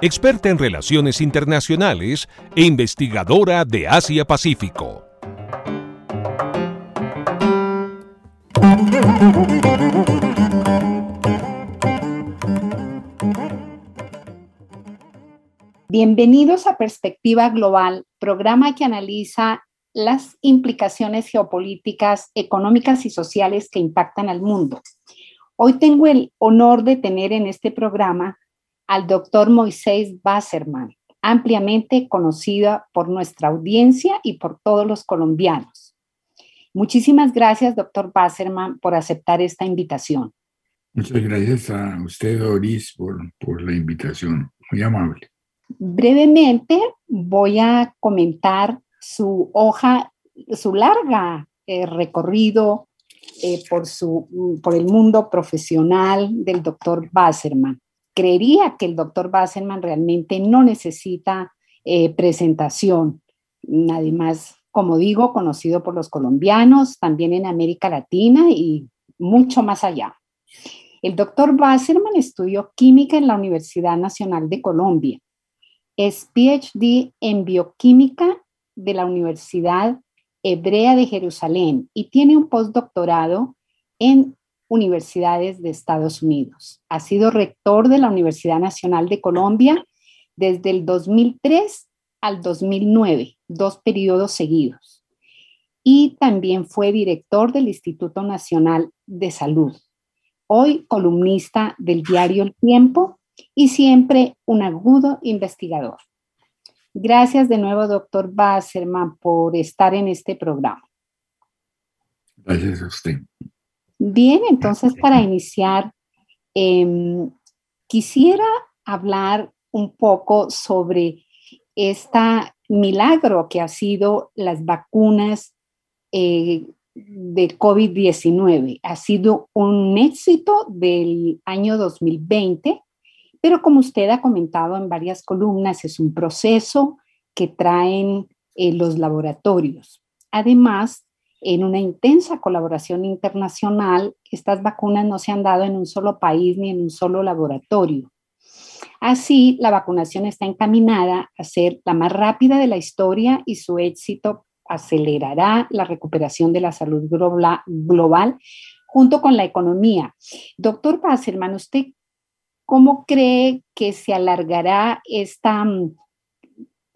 experta en relaciones internacionales e investigadora de Asia-Pacífico. Bienvenidos a Perspectiva Global, programa que analiza las implicaciones geopolíticas, económicas y sociales que impactan al mundo. Hoy tengo el honor de tener en este programa al doctor Moisés Basserman, ampliamente conocida por nuestra audiencia y por todos los colombianos. Muchísimas gracias, doctor Basserman, por aceptar esta invitación. Muchas gracias a usted, Doris, por, por la invitación. Muy amable. Brevemente voy a comentar su hoja, su larga eh, recorrido eh, por, su, por el mundo profesional del doctor Basserman. Creería que el doctor Basserman realmente no necesita eh, presentación. Además, como digo, conocido por los colombianos, también en América Latina y mucho más allá. El doctor Basserman estudió química en la Universidad Nacional de Colombia es PhD en bioquímica de la Universidad Hebrea de Jerusalén y tiene un postdoctorado en universidades de Estados Unidos. Ha sido rector de la Universidad Nacional de Colombia desde el 2003 al 2009, dos periodos seguidos. Y también fue director del Instituto Nacional de Salud. Hoy columnista del diario El Tiempo y siempre un agudo investigador. Gracias de nuevo, doctor Basserman, por estar en este programa. Gracias a usted. Bien, entonces para iniciar, em, quisiera hablar un poco sobre este milagro que ha sido las vacunas eh, de COVID-19. Ha sido un éxito del año 2020 pero como usted ha comentado en varias columnas, es un proceso que traen eh, los laboratorios. Además, en una intensa colaboración internacional, estas vacunas no se han dado en un solo país ni en un solo laboratorio. Así, la vacunación está encaminada a ser la más rápida de la historia y su éxito acelerará la recuperación de la salud global junto con la economía. Doctor Passerman, ¿usted ¿Cómo cree que se alargará este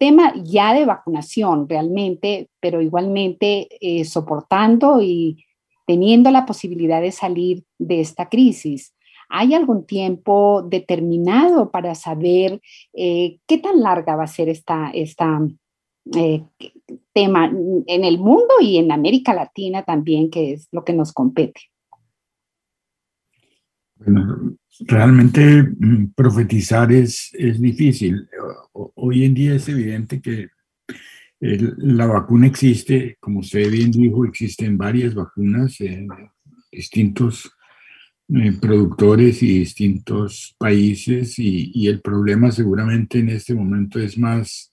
tema ya de vacunación realmente, pero igualmente eh, soportando y teniendo la posibilidad de salir de esta crisis? ¿Hay algún tiempo determinado para saber eh, qué tan larga va a ser esta, esta tema en el mundo y en América Latina también, que es lo que nos compete? Realmente mm, profetizar es, es difícil. Hoy en día es evidente que la vacuna existe, como usted bien dijo, existen varias vacunas en distintos eh, productores y distintos países y, el problema seguramente en este momento es más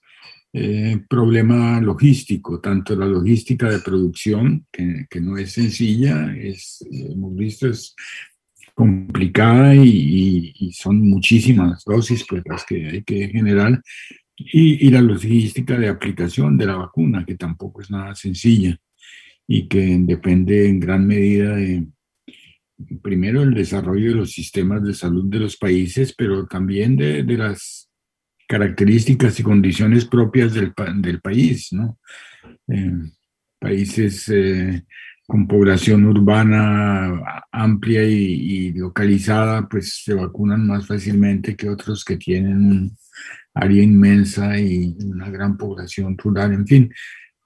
eh, problema logístico, tanto la logística de producción, que, que no es sencilla, hemos visto, es complicada y, son muchísimas dosis pues, las que hay que generar y, la logística de aplicación de la vacuna, que tampoco es nada sencilla y que depende en gran medida de, primero, el desarrollo de los sistemas de salud de los países, pero también de, las características y condiciones propias del, del país, ¿no? Eh, países eh, con población urbana amplia y, localizada, pues se vacunan más fácilmente que otros que tienen un área inmensa y una gran población rural, en fin.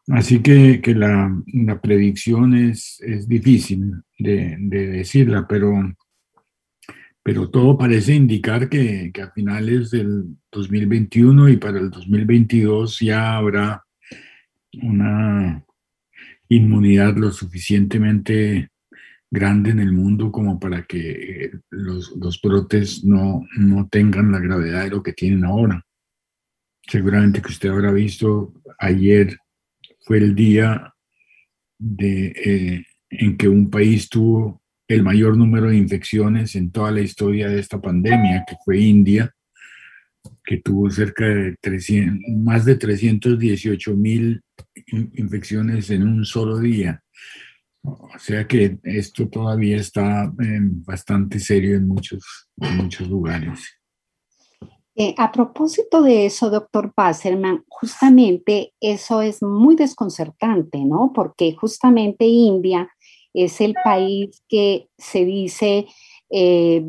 Así que, que la, la, predicción es, es difícil de, de, decirla, pero pero todo parece indicar que, que, a finales del 2021 y para el 2022 ya habrá una inmunidad lo suficientemente grande en el mundo como para que los, los brotes no, no tengan la gravedad de lo que tienen ahora. Seguramente que usted habrá visto, ayer fue el día de, eh, en que un país tuvo el mayor número de infecciones en toda la historia de esta pandemia, que fue India, que tuvo cerca de 300, más de 318 mil infecciones en un solo día. O sea que esto todavía está eh, bastante serio en muchos, en muchos lugares. Eh, a propósito de eso, doctor Basserman, justamente eso es muy desconcertante, ¿no? Porque justamente India es el país que se dice eh,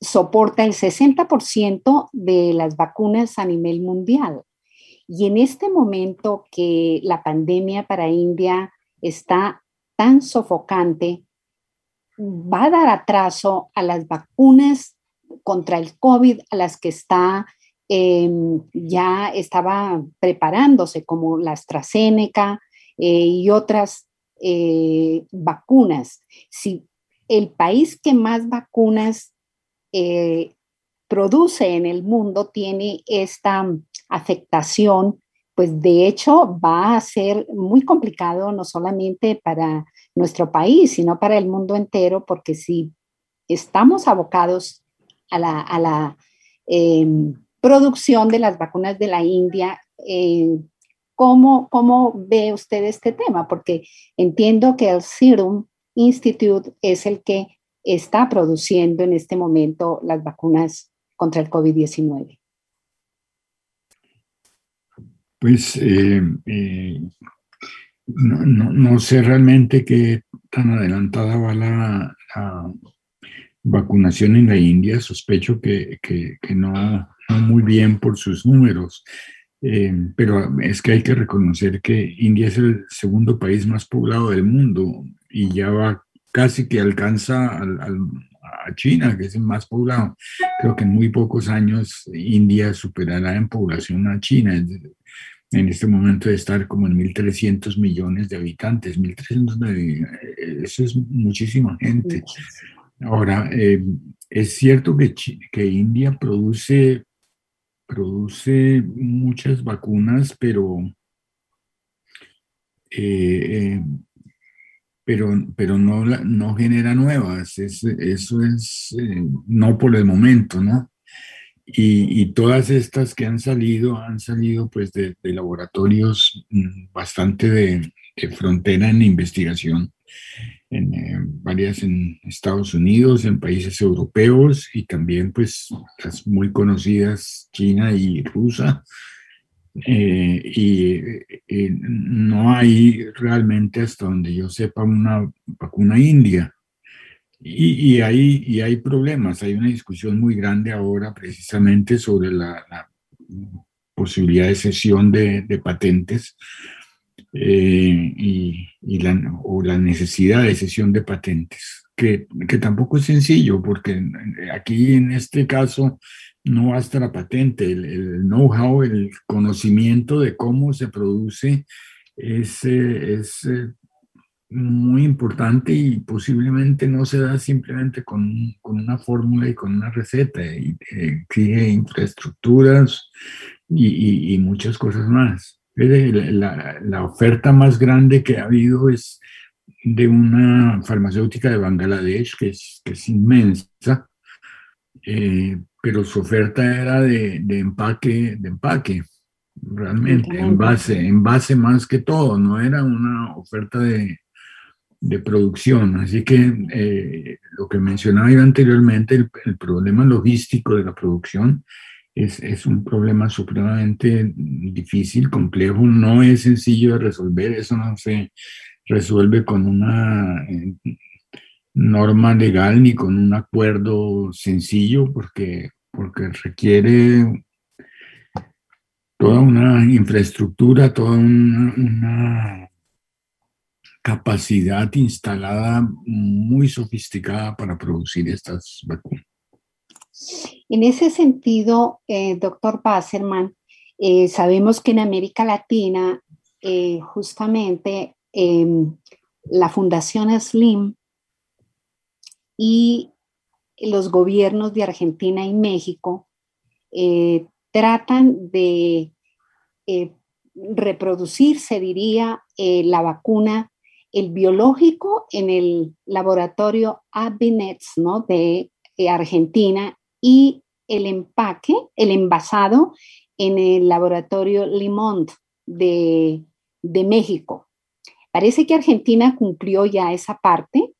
soporta el 60% de las vacunas a nivel mundial. Y en este momento que la pandemia para India está tan sofocante, va a dar atraso a las vacunas contra el COVID a las que está em, ya estaba preparándose, como la AstraZeneca eh, y otras eh, vacunas. Si el país que más vacunas eh, produce en el mundo tiene esta afectación, pues de hecho va a ser muy complicado no solamente para nuestro país, sino para el mundo entero, porque si estamos abocados a la, em, producción de las vacunas de la India, eh, ¿cómo, ¿cómo ve usted este tema? Porque entiendo que el Serum Institute es el que está produciendo en este momento las vacunas contra el COVID-19? Pues eh, eh, no, sé realmente qué tan adelantada va la, vacunación en la India. Sospecho que, no, muy bien por sus números. Eh, pero es que hay que reconocer que India es el segundo país más poblado del mundo y ya va casi que alcanza a China, que es el más poblado. Creo que en muy pocos años India superará en población a China. En este momento de estar como en 1.300 millones de habitantes. 1.300, eso es muchísima gente. Ahora, eh, es cierto que, que India produce, produce muchas vacunas, pero eh, eh pero, pero no, no genera nuevas. eso es eh, no por el momento, ¿no? Y, y, todas estas que han salido, han salido pues de, laboratorios mm, bastante de, frontera en investigación, en eh, varias en Estados Unidos, en países europeos y también pues las muy conocidas China y Rusia, eh, y eh, no hay realmente, hasta donde yo sepa, una vacuna india. Y, y, hay, y hay problemas, hay una discusión muy grande ahora precisamente sobre la, posibilidad de cesión de, patentes eh, y, y, la, o la necesidad de cesión de patentes, que, que tampoco es sencillo, porque aquí en este caso no basta la patente, el, know-how, el conocimiento de cómo se produce es, es eh, muy importante y posiblemente no se da simplemente con, con una fórmula y con una receta, y, exige infraestructuras y, y, muchas cosas más. La, la, oferta más grande que ha habido es de una farmacéutica de Bangladesh, que es, que es inmensa, eh, pero su oferta era de, de, empaque, de empaque, realmente, en base, en base más que todo, no era una oferta de, de producción. Así que eh, lo que mencionaba yo anteriormente, el, el, problema logístico de la producción es, es, un problema supremamente difícil, complejo, no es sencillo de resolver, eso no se resuelve con una norma legal ni con un acuerdo sencillo, porque porque requiere toda una infraestructura, toda una, capacidad instalada muy sofisticada para producir estas vacunas. En ese sentido, eh, doctor Basserman, eh, sabemos que en América Latina, eh, justamente em, la Fundación Slim y los gobiernos de Argentina y México tratan de reproducir, se diría, la vacuna, el biológico en el laboratorio Abinets, ¿no? De Argentina y el empaque, el envasado en el laboratorio Limont de, México. Parece que Argentina cumplió ya esa parte.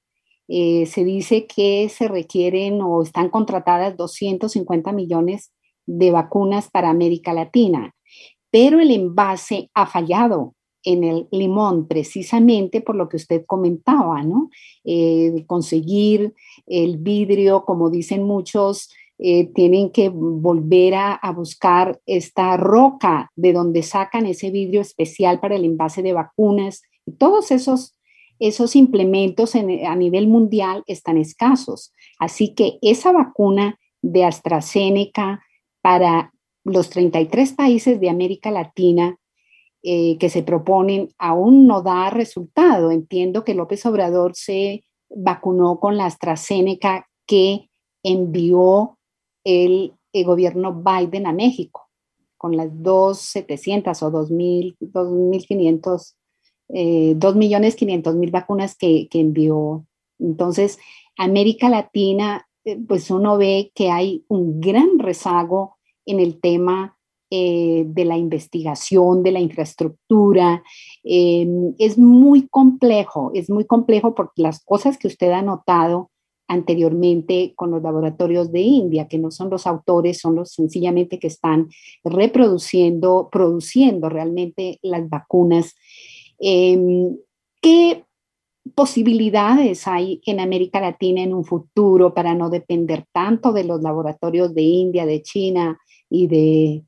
Eh, se dice que se requieren o están contratadas 250 millones de vacunas para América Latina, pero el envase ha fallado en el limón, precisamente por lo que usted comentaba, ¿no? Conseguir el vidrio, como dicen muchos, eh, tienen que volver a, buscar esta roca de donde sacan ese vidrio especial para el envase de vacunas. Y todos esos, esos implementos a nivel mundial están escasos. Así que esa vacuna de AstraZeneca para los 33 países de América Latina eh, que se proponen aún no da resultado. Entiendo que López Obrador se vacunó con la AstraZeneca que envió el, gobierno Biden a México, con las 2.700 o 2.500, eh, 2.500.000 vacunas que, envió. Entonces, América Latina, eh, pues uno ve que hay un gran rezago en el tema eh, de la investigación, de la infraestructura. Em, es muy complejo, es muy complejo porque las cosas que usted ha notado anteriormente con los laboratorios de India, que no son los autores, son los sencillamente que están reproduciendo, produciendo realmente las vacunas. Em, ¿Qué posibilidades hay en América Latina en un futuro para no depender tanto de los laboratorios de India, de China y de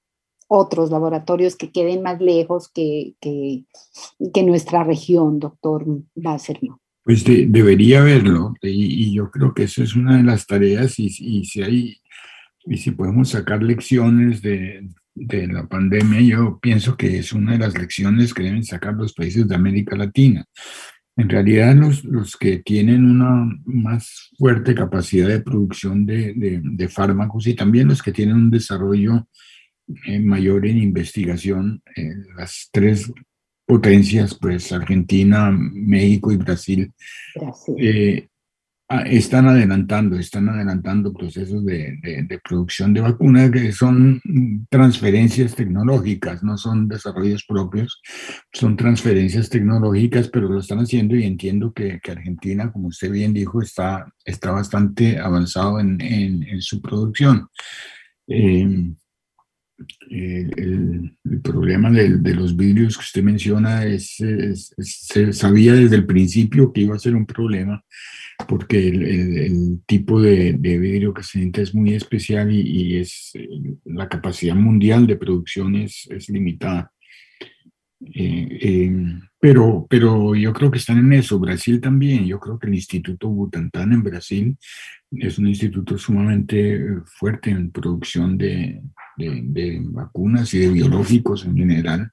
otros laboratorios que queden más lejos que, que, nuestra región, doctor Basserman? Pues debería haberlo, y, yo creo que eso es una de las tareas, y, si hay, y si podemos sacar lecciones de, de, la pandemia, yo pienso que es una de las lecciones que deben sacar los países de América Latina. En realidad, los, los que tienen una más fuerte capacidad de producción de, de, de fármacos y también los que tienen un desarrollo eh, mayor en investigación, eh, las tres potencias, pues Argentina, México y Brasil, eh, están adelantando, están adelantando procesos de, de, producción de vacunas que son transferencias tecnológicas, no son desarrollos propios, son transferencias tecnológicas, pero lo están haciendo y entiendo que, que Argentina, como usted bien dijo, está, está bastante avanzado en, en, en su producción. Eh, eh, el, problema de, de, los vidrios que usted menciona es, se sabía desde el principio que iba a ser un problema porque el, el, tipo de, de, vidrio que se necesita es muy especial y, y, es la capacidad mundial de producción es, es limitada. Eh, eh, pero, pero yo creo que están en eso. Brasil también. Yo creo que el Instituto Butantan en Brasil es un instituto sumamente fuerte en producción de, de, vacunas y de biológicos en general.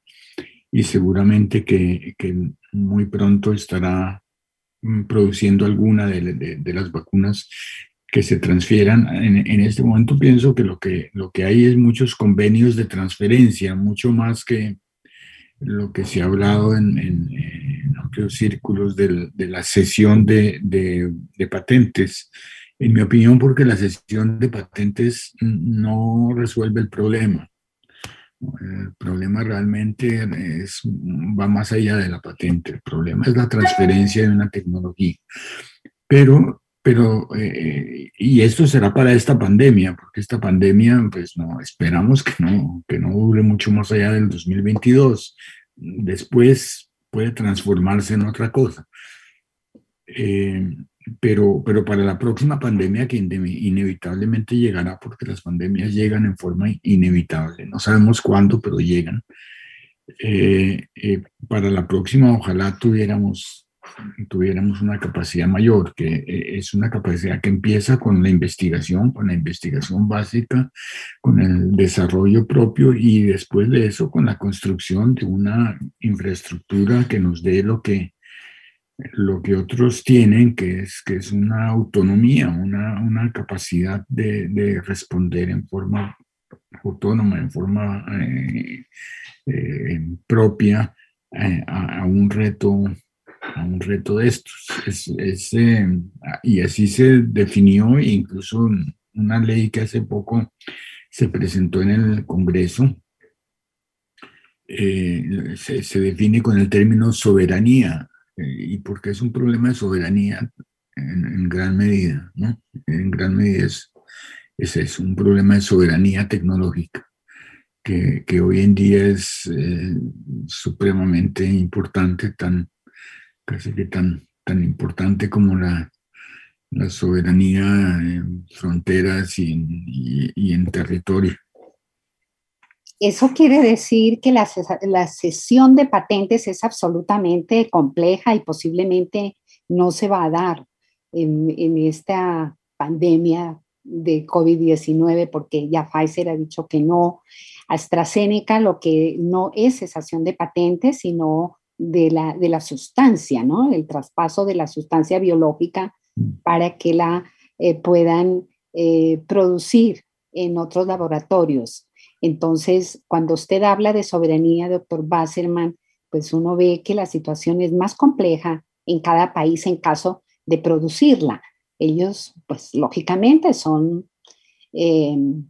Y seguramente que, que muy pronto estará mm, produciendo alguna de, de, las vacunas que se transfieran. En, en, este momento pienso que lo, que lo que hay es muchos convenios de transferencia, mucho más que lo que se ha hablado en, en, amplios círculos de, de la cesión de, de patentes en mi opinión, porque la sesión de patentes no resuelve el problema. El problema realmente es, va más allá de la patente. El problema es la transferencia de una tecnología. Pero, pero eh, y esto será para esta pandemia, porque esta pandemia, pues no, esperamos que no, que no dure mucho más allá del 2022. Después puede transformarse en otra cosa. Eh, pero, pero para la próxima pandemia que inevitablemente llegará, porque las pandemias llegan en forma inevitable, no sabemos cuándo, pero llegan. Eh, eh, para la próxima ojalá tuviéramos tuviéramos una capacidad mayor, que eh, es una capacidad que empieza con la investigación, con la investigación básica, con el desarrollo propio y después de eso con la construcción de una infraestructura que nos dé lo que, lo que otros tienen, que es, que es una autonomía, una, una capacidad de, de, responder en forma autónoma, en forma eh, eh, propia a, a, un reto a un reto de estos. Es, eh, y así se definió incluso una ley que hace poco se presentó en el Congreso. Eh, se, define con el término soberanía. Eh, ¿Y por qué es un problema de soberanía? En, gran medida, ¿no? En gran medida es, es, un problema de soberanía tecnológica. Que, que, hoy en día es supremamente importante, tan, casi que tan, tan importante como la, la soberanía en fronteras y y, en, territorio. Eso quiere decir que la, cesión de patentes es absolutamente compleja y posiblemente no se va a dar en, en esta pandemia de COVID-19 porque ya Pfizer ha dicho que no. AstraZeneca lo que no es cesación de patentes, sino de la, de la sustancia, ¿no? El traspaso de la sustancia biológica para que la eh, puedan eh, producir en otros laboratorios. Entonces, cuando usted habla de soberanía, doctor Basserman, pues uno ve que la situación es más compleja en cada país en caso de producirla. Ellos, pues lógicamente, son em,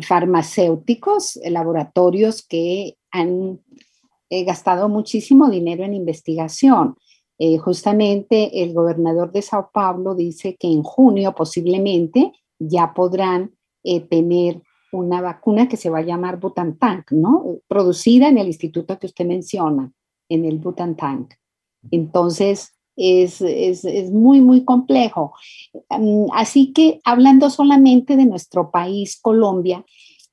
farmacéuticos, laboratorios que han he gastado muchísimo dinero en investigación. Eh, justamente el gobernador de Sao Paulo dice que en junio posiblemente ya podrán eh, tener una vacuna que se va a llamar Butantank, ¿no? Producida en el instituto que usted menciona, en el Butantank. Entonces, es, es, es, muy, muy complejo. Mm, así que hablando solamente de nuestro país, Colombia,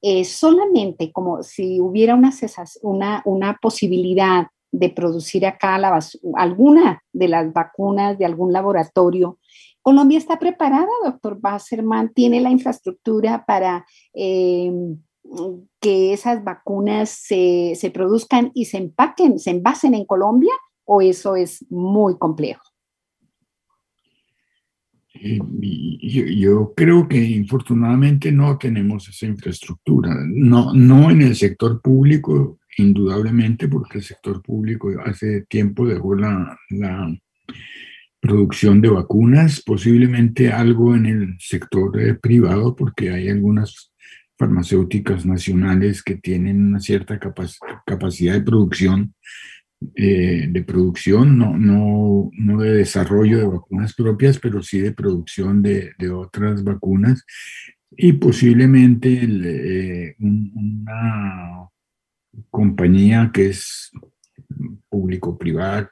eh, solamente como si hubiera una, una, una posibilidad de producir acá alguna de las vacunas de algún laboratorio. Colombia está preparada, doctor Basserman, tiene la infraestructura para em, que esas vacunas se, se produzcan y se empaquen, se envasen en Colombia, o eso es muy complejo. Yo, creo que infortunadamente no tenemos esa infraestructura, no, no en el sector público, indudablemente, porque el sector público hace tiempo dejó la, la producción de vacunas, posiblemente algo en el sector eh, privado, porque hay algunas farmacéuticas nacionales que tienen una cierta capacidad de producción eh, de producción, no, no, no, de desarrollo de vacunas propias, pero sí de producción de, de otras vacunas. Y posiblemente eh, una compañía que es público-privada,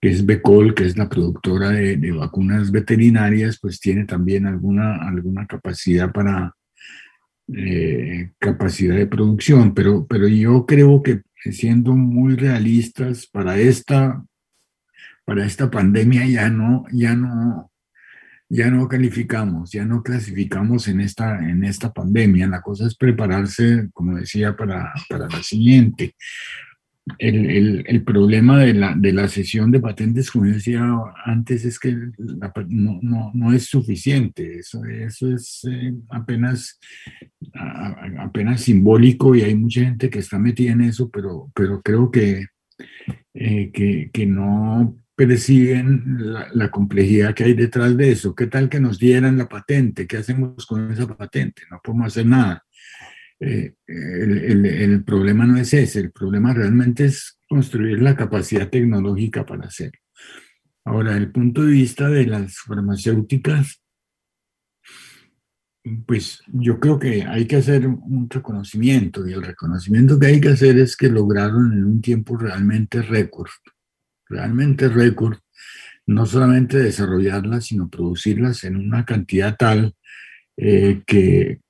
que es Becol, que es la productora de, de, vacunas veterinarias, pues tiene también alguna, alguna capacidad para eh, capacidad de producción, pero, pero yo creo que siendo muy realistas para esta, para esta pandemia ya no, ya no, ya no calificamos, ya no clasificamos en esta, en esta pandemia. La cosa es prepararse, como decía, para, para la siguiente el, el, el, problema de la, de la sesión de patentes, como decía antes, es que no, no, no, es suficiente. Eso, eso es eh, apenas, apenas simbólico y hay mucha gente que está metida en eso, pero, pero creo que, eh, que, que, no perciben la, la, complejidad que hay detrás de eso. ¿Qué tal que nos dieran la patente? ¿Qué hacemos con esa patente? No podemos hacer nada. Eh, el, el, problema no es ese, el problema realmente es construir la capacidad tecnológica para hacerlo. Ahora, el punto de vista de las farmacéuticas, pues yo creo que hay que hacer un reconocimiento y el reconocimiento que hay que hacer es que lograron en un tiempo realmente récord, realmente récord, no solamente desarrollarlas, sino producirlas en una cantidad tal eh, que,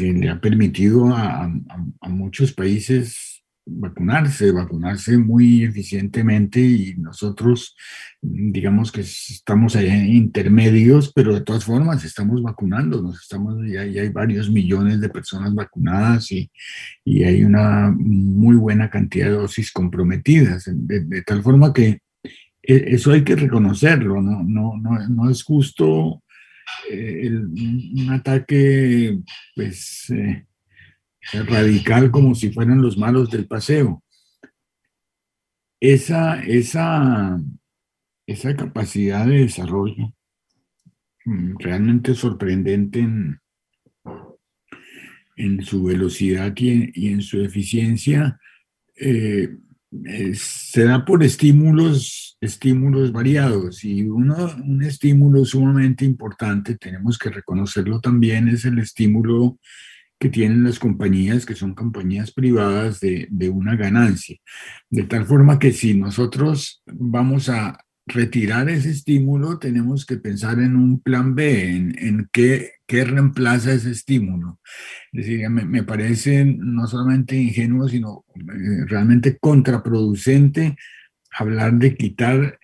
que le ha permitido a, a, muchos países vacunarse, vacunarse muy eficientemente y nosotros, digamos que estamos ahí intermedios, pero de todas formas estamos vacunándonos, estamos, ya, hay varios millones de personas vacunadas y, y, hay una muy buena cantidad de dosis comprometidas, de, tal forma que e, eso hay que reconocerlo, no, no, no, no es justo eh, un ataque, pues... Eh, radical como si fueran los malos del paseo. Esa, esa, esa capacidad de desarrollo mm, realmente sorprendente en, en su velocidad y en, su eficiencia eh, se da por estímulos, estímulos variados y uno, un estímulo sumamente importante, tenemos que reconocerlo también, es el estímulo que tienen las compañías, que son compañías privadas de, de, una ganancia. De tal forma que si nosotros vamos a retirar ese estímulo, tenemos que pensar en un plan B, en, en qué, qué, reemplaza ese estímulo. Es decir, me, me parece no solamente ingenuo, sino eh, realmente contraproducente hablar de quitar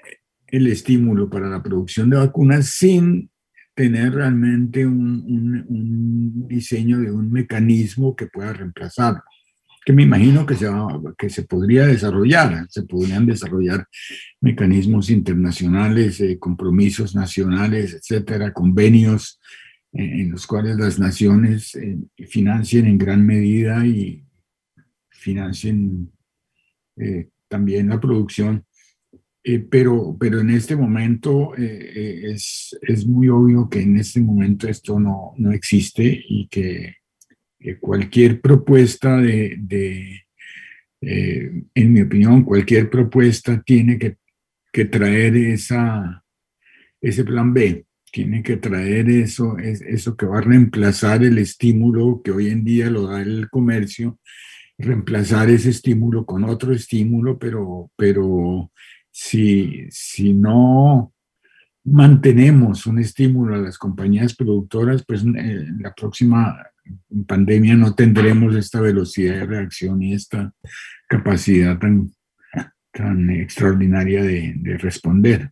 el estímulo para la producción de vacunas sin tener realmente un, diseño de un mecanismo que pueda reemplazarlo, que me imagino que se, que se podría desarrollar, se podrían desarrollar mecanismos internacionales, eh, compromisos nacionales, etcétera, convenios en los cuales las naciones eh, financien en gran medida y financien también la producción. Eh, pero, pero en este momento eh, eh, es, es, muy obvio que en este momento esto no, no existe y que, cualquier propuesta de, de en mi opinión, cualquier propuesta tiene que, que, traer esa, ese plan B, tiene que traer eso, es, eso que va a reemplazar el estímulo que hoy en día lo da el comercio, reemplazar ese estímulo con otro estímulo, pero, pero si, si no mantenemos un estímulo a las compañías productoras, pues eh, la próxima pandemia no tendremos esta velocidad de reacción y esta capacidad tan, tan extraordinaria de responder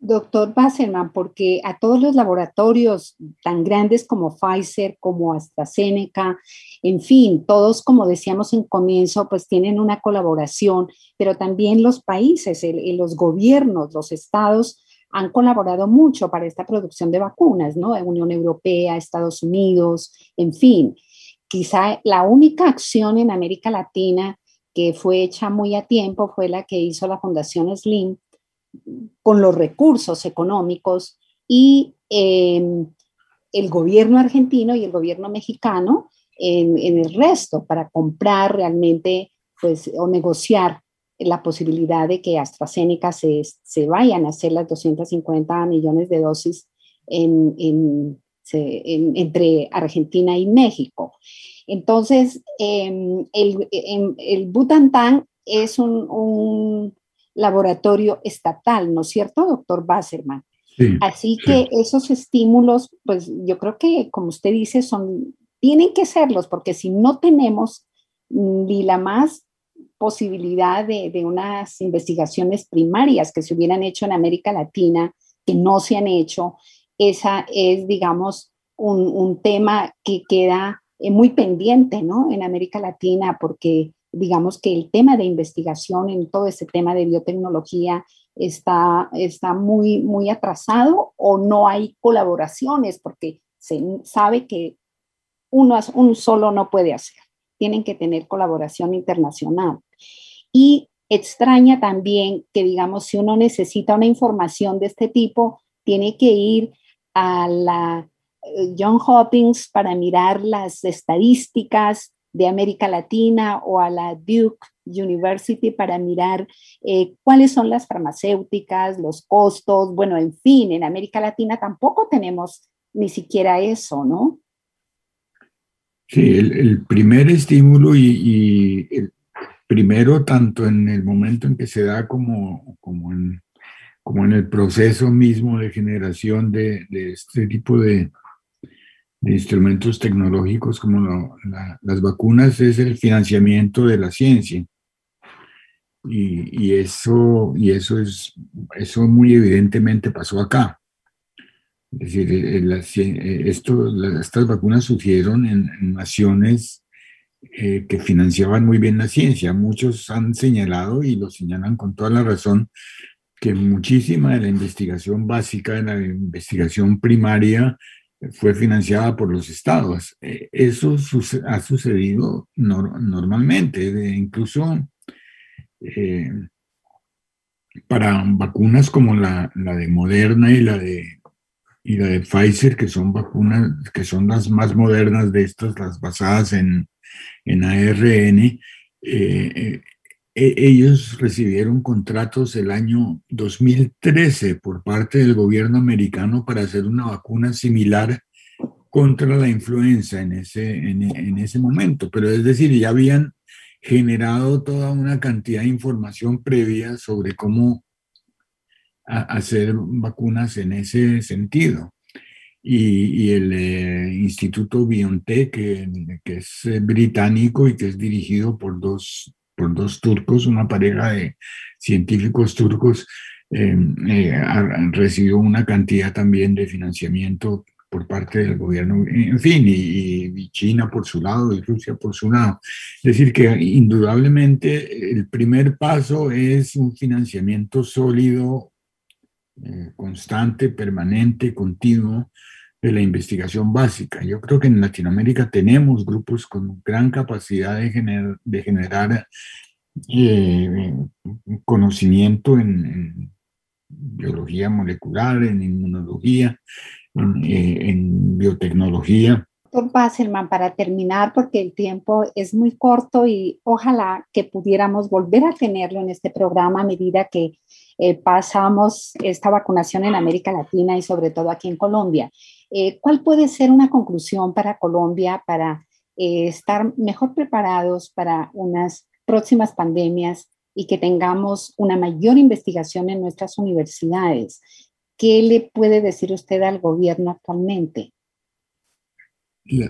doctor Basserman, porque a todos los laboratorios tan grandes como Pfizer, como AstraZeneca, en fin, todos, como decíamos en comienzo, pues tienen una colaboración, pero también los países, los gobiernos, los estados han colaborado mucho para esta producción de vacunas, ¿no? Unión Europea, Estados Unidos, en fin. Quizá la única acción en América Latina que fue hecha muy a tiempo fue la que hizo la Fundación Slim, con los recursos económicos y em, el gobierno argentino y el gobierno mexicano en, el resto para comprar realmente pues, o negociar la posibilidad de que AstraZeneca se, se vayan a hacer las 250 millones de dosis en, entre Argentina y México. Entonces, em, el, em, el, Butantan es un, laboratorio estatal, ¿no es cierto, doctor Basserman? Así que esos estímulos, pues yo creo que, como usted dice, son, tienen que serlos, porque si no tenemos ni la más posibilidad de, de, unas investigaciones primarias que se hubieran hecho en América Latina, que no se han hecho, esa es, digamos, un, un tema que queda eh, muy pendiente, ¿no? En América Latina, porque digamos que el tema de investigación en todo ese tema de biotecnología está, está muy, muy atrasado o no hay colaboraciones porque se sabe que uno, un solo no puede hacer. Tienen que tener colaboración internacional. Y extraña también que, digamos, si uno necesita una información de este tipo, tiene que ir a la eh, John Hopkins para mirar las estadísticas de América Latina o a la Duke University para mirar eh, cuáles son las farmacéuticas, los costos, bueno, en fin, en América Latina tampoco tenemos ni siquiera eso, ¿no? Sí, el, primer estímulo y, el primero tanto en el momento en que se da como, como, en, como en el proceso mismo de generación de, de este tipo de, instrumentos tecnológicos como las vacunas es el financiamiento de la ciencia. Y, eso, y eso, es, eso muy evidentemente pasó acá. Es decir, eh, eh, eh, esto, estas vacunas surgieron en, naciones que financiaban muy bien la ciencia. Muchos han señalado, y lo señalan con toda la razón, que muchísima de la investigación básica, de la investigación primaria, fue financiada por los estados. Eso ha sucedido normalmente, incluso para vacunas como la, de Moderna y la de y la de Pfizer, que son vacunas, que son las más modernas de estas, las basadas en, en ARN, eh, eh, e, ellos recibieron contratos el año 2013 por parte del gobierno americano para hacer una vacuna similar contra la influenza en ese, en ese momento. Pero es decir, ya habían generado toda una cantidad de información previa sobre cómo hacer vacunas en ese sentido. Y, el eh, Instituto BioNTech, que, que, es eh, británico y que es dirigido por dos, por dos turcos, una pareja de científicos turcos, eh, recibió una cantidad también de financiamiento por parte del gobierno, en fin, y, y, China por su lado y Rusia por su lado. Es decir, que indudablemente el primer paso es un financiamiento sólido eh, constante, permanente, continuo de la investigación básica. Yo creo que en Latinoamérica tenemos grupos con gran capacidad de, de generar eh, conocimiento en, biología molecular, en inmunología, en, eh, en biotecnología. Doctor Basselman, para terminar, porque el tiempo es muy corto y ojalá que pudiéramos volver a tenerlo en este programa a medida que eh, pasamos esta vacunación en América Latina y sobre todo aquí en Colombia. Eh, ¿Cuál puede ser una conclusión para Colombia para eh, estar mejor preparados para unas próximas pandemias y que tengamos una mayor investigación en nuestras universidades? ¿Qué le puede decir usted al gobierno actualmente?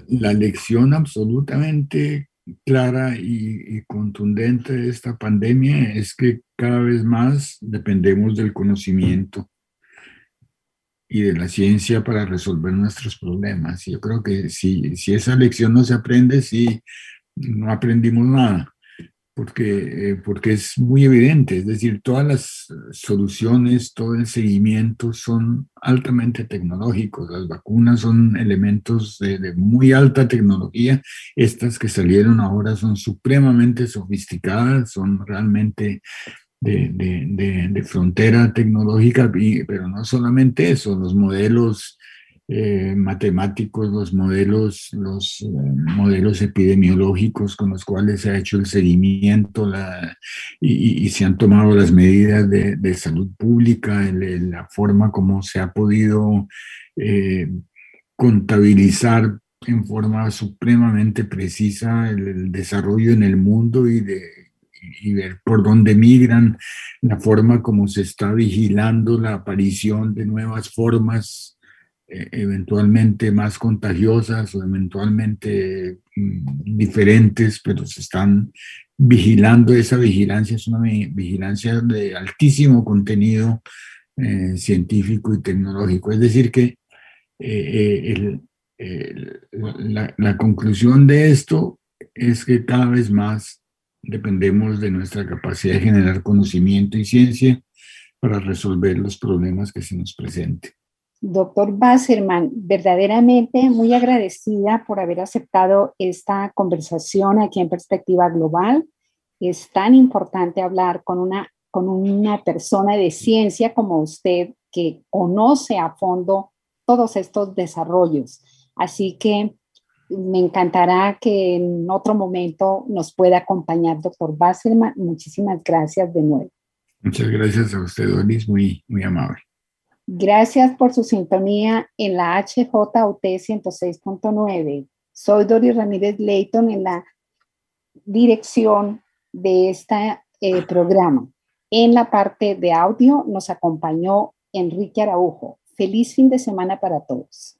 La, lección absolutamente clara y, contundente de esta pandemia es que cada vez más dependemos del conocimiento y de la ciencia para resolver nuestros problemas. Yo creo que si, si esa lección no se aprende, si no aprendimos nada porque, eh, porque es muy evidente, es decir, todas las soluciones, todo el seguimiento son altamente tecnológicos, las vacunas son elementos de, muy alta tecnología, estas que salieron ahora son supremamente sofisticadas, son realmente de, de, de, frontera tecnológica, pero no solamente eso, los modelos eh, matemáticos, los modelos, los eh, modelos epidemiológicos con los cuales se ha hecho el seguimiento la, y, se han tomado las medidas de, salud pública, la forma como se ha podido eh, contabilizar en forma supremamente precisa el, el, desarrollo en el mundo y de y ver por dónde migran, la forma como se está vigilando la aparición de nuevas formas eventualmente más contagiosas o eventualmente mm, diferentes, pero se están vigilando. Esa vigilancia es una vigilancia de altísimo contenido eh, científico y tecnológico. Es decir, que eh, la conclusión de esto es que cada vez más dependemos de nuestra capacidad de generar conocimiento y ciencia para resolver los problemas que se nos presenten. Doctor Basserman, verdaderamente muy agradecida por haber aceptado esta conversación aquí en Perspectiva Global. Es tan importante hablar con una, con una persona de ciencia como usted que conoce a fondo todos estos desarrollos. Así que me encantará que en otro momento nos pueda acompañar, doctor Basserman. Muchísimas gracias de nuevo. Muchas gracias a usted, Doris, muy, muy amable. Gracias por su sintonía en la HJUT 106.9. Soy Doris Ramírez Leighton en la dirección de este programa. En la parte de audio nos acompañó Enrique Araujo. Feliz fin de semana para todos.